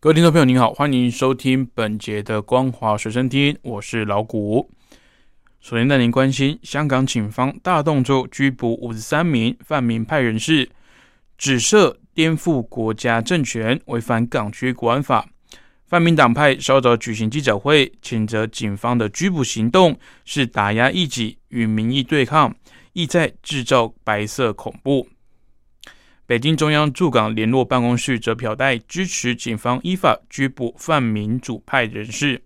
各位听众朋友，您好，欢迎收听本节的《光华随身听》，我是老谷。首先带您关心，香港警方大动作拘捕五十三名泛民派人士，指涉颠覆国家政权、违反港区国安法。泛民党派稍早举行记者会，谴责警方的拘捕行动是打压异己、与民意对抗，意在制造白色恐怖。北京中央驻港联络办公室则表态支持警方依法拘捕泛民主派人士。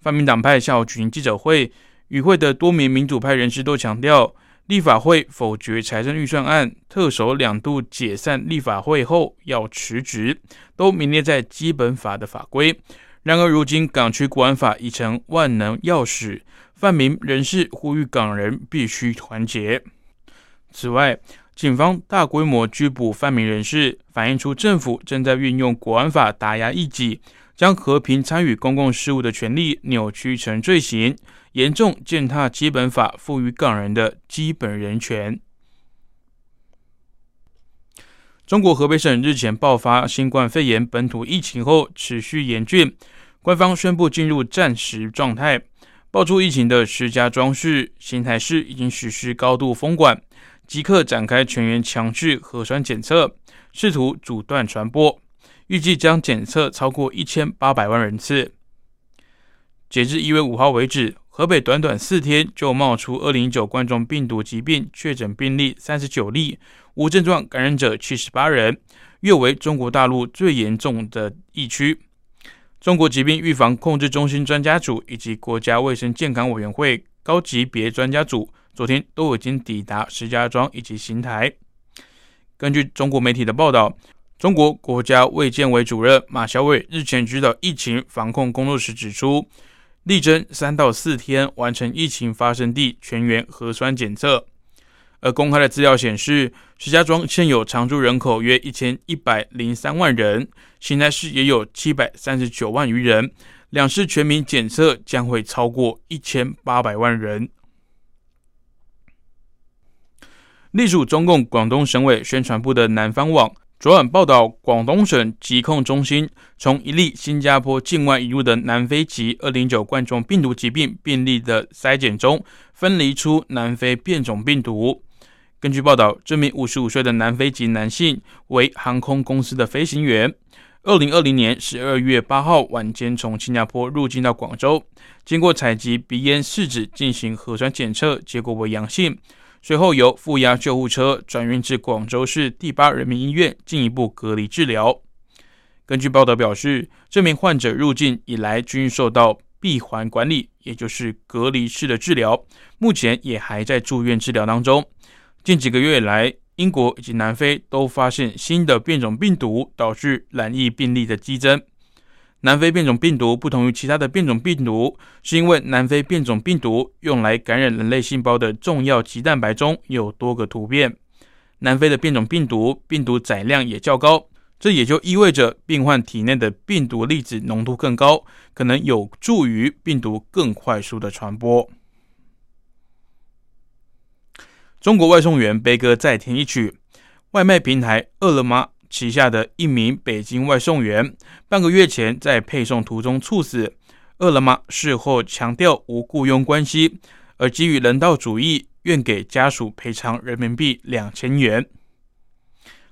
泛民党派下午举行记者会，与会的多名民主派人士都强调，立法会否决财政预算案，特首两度解散立法会后要辞职，都名列在基本法的法规。然而，如今港区国安法已成万能钥匙，泛民人士呼吁港人必须团结。此外，警方大规模拘捕泛民人士，反映出政府正在运用国安法打压异己，将和平参与公共事务的权利扭曲成罪行，严重践踏基本法赋予港人的基本人权。中国河北省日前爆发新冠肺炎本土疫情后持续严峻，官方宣布进入战时状态。爆出疫情的石家庄市、邢台市已经实施高度封管。即刻展开全员强制核酸检测，试图阻断传播。预计将检测超过一千八百万人次。截至一月五号为止，河北短短四天就冒出二零一九冠状病毒疾病确诊病例三十九例，无症状感染者七十八人，约为中国大陆最严重的疫区。中国疾病预防控制中心专家组以及国家卫生健康委员会高级别专家组。昨天都已经抵达石家庄以及邢台。根据中国媒体的报道，中国国家卫健委主任马晓伟日前指导疫情防控工作时指出，力争三到四天完成疫情发生地全员核酸检测。而公开的资料显示，石家庄现有常住人口约一千一百零三万人，邢台市也有七百三十九万余人，两市全民检测将会超过一千八百万人。隶属中共广东省委宣传部的南方网昨晚报道，广东省疾控中心从一例新加坡境外引入的南非籍二零九冠状病毒疾病病例的筛检中，分离出南非变种病毒。根据报道，这名五十五岁的南非籍男性为航空公司的飞行员，二零二零年十二月八号晚间从新加坡入境到广州，经过采集鼻咽试纸进行核酸检测，结果为阳性。随后由负压救护车转运至广州市第八人民医院进一步隔离治疗。根据报道表示，这名患者入境以来均受到闭环管理，也就是隔离式的治疗，目前也还在住院治疗当中。近几个月来，英国以及南非都发现新的变种病毒，导致染疫病例的激增。南非变种病毒不同于其他的变种病毒，是因为南非变种病毒用来感染人类细胞的重要棘蛋白中有多个突变。南非的变种病毒病毒载量也较高，这也就意味着病患体内的病毒粒子浓度更高，可能有助于病毒更快速的传播。中国外送员悲歌再添一曲，外卖平台饿了么。旗下的一名北京外送员，半个月前在配送途中猝死。饿了么事后强调无雇佣关系，而基于人道主义，愿给家属赔偿人民币两千元。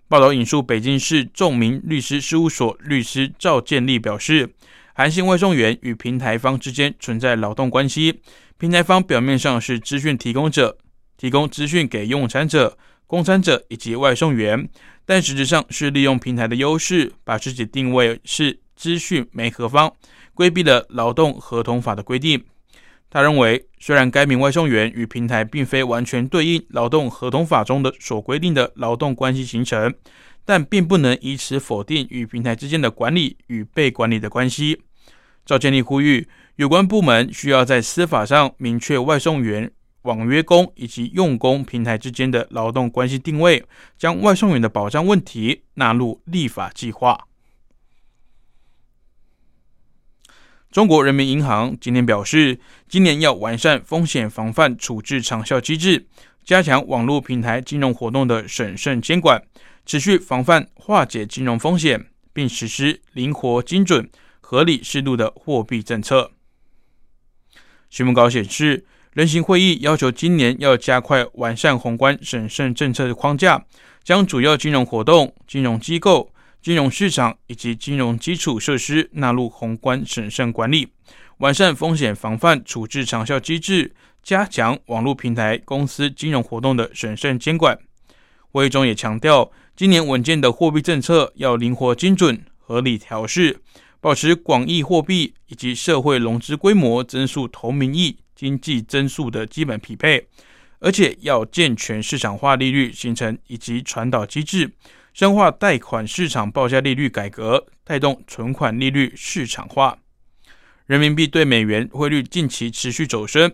报道引述北京市众民律师事务所律师赵建立表示，韩信外送员与平台方之间存在劳动关系，平台方表面上是资讯提供者，提供资讯给用餐者。供餐者以及外送员，但实质上是利用平台的优势，把自己定位是资讯媒合方，规避了劳动合同法的规定。他认为，虽然该名外送员与平台并非完全对应劳动合同法中的所规定的劳动关系形成，但并不能以此否定与平台之间的管理与被管理的关系。赵建立呼吁，有关部门需要在司法上明确外送员、网约工以及用工平台之间的劳动关系定位，将外送员的保障问题纳入立法计划。中国人民银行今天表示，今年要完善风险防范处置长效机制，加强网络平台金融活动的审慎监管，持续防范化解金融风险，并实施灵活、精准、合理、适度的货币政策。新闻稿显示，人行会议要求今年要加快完善宏观审慎政策的框架，将主要金融活动、金融机构、金融市场以及金融基础设施纳入宏观审慎管理，完善风险防范处置长效机制，加强网络平台公司金融活动的审慎监管。会议中也强调，今年稳健的货币政策要灵活精准、合理调试。保持广义货币以及社会融资规模增速同名义经济增速的基本匹配，而且要健全市场化利率形成以及传导机制，深化贷款市场报价利率改革，带动存款利率市场化。人民币对美元汇率近期持续走升，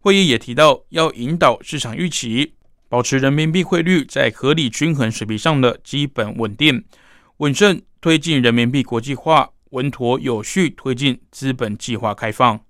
会议也提到要引导市场预期，保持人民币汇率在合理均衡水平上的基本稳定，稳慎推进人民币国际化。稳妥有序推进资本计划开放。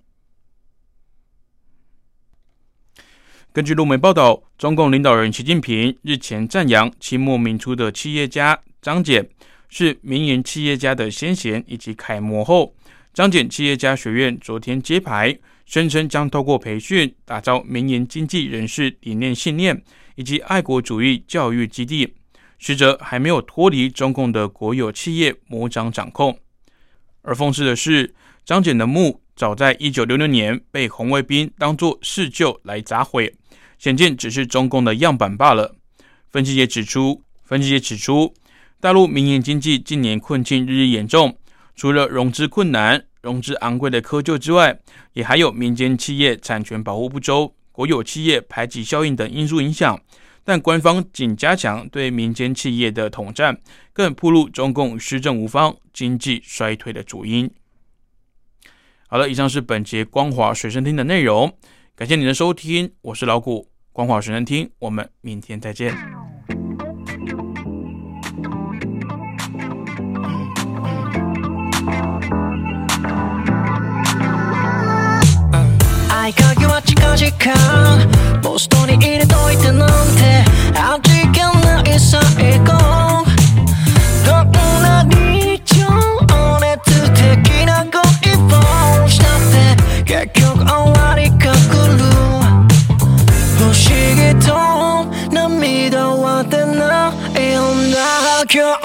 根据路媒报道，中共领导人习近平日前赞扬清末民初的企业家张謇是民营企业家的先贤以及楷模后，张謇企业家学院昨天揭牌，声称将透过培训打造民营经济人士理念信念以及爱国主义教育基地，实则还没有脱离中共的国有企业魔掌掌控。而讽刺的是，张謇的墓早在一九六六年被红卫兵当作世旧来砸毁，显见只是中共的样板罢了。分析也指出，分析也指出，大陆民营经济近年困境日益严重，除了融资困难、融资昂贵的窠臼之外，也还有民间企业产权保护不周、国有企业排挤效应等因素影响。但官方仅加强对民间企业的统战，更暴露中共施政无方、经济衰退的主因。好了，以上是本节光华水声听的内容，感谢您的收听，我是老谷，光华水声听，我们明天再见。ポストに入れといてな cœur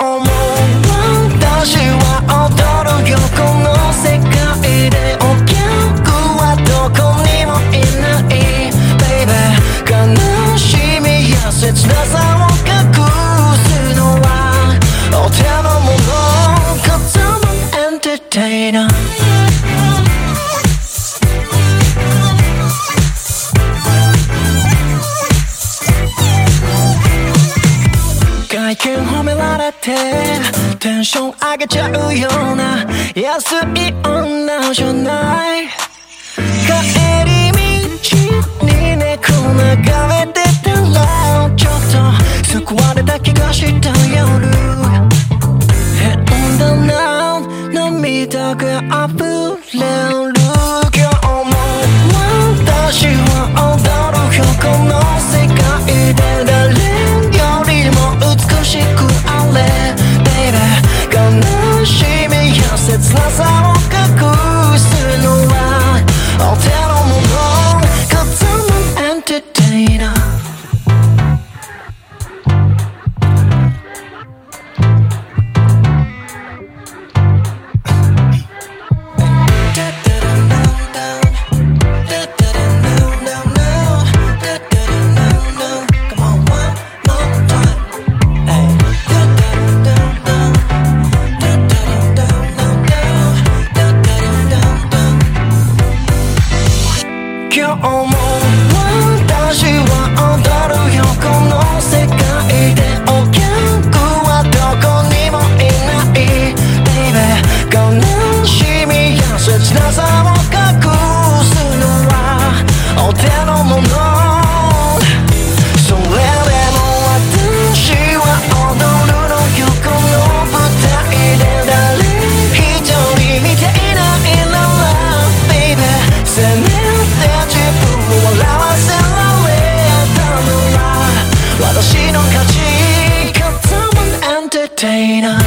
げちゃうような安い女じゃない。帰り道に猫眺めてたらちょっと救われた気がした夜。変だな涙が溢れ entertainer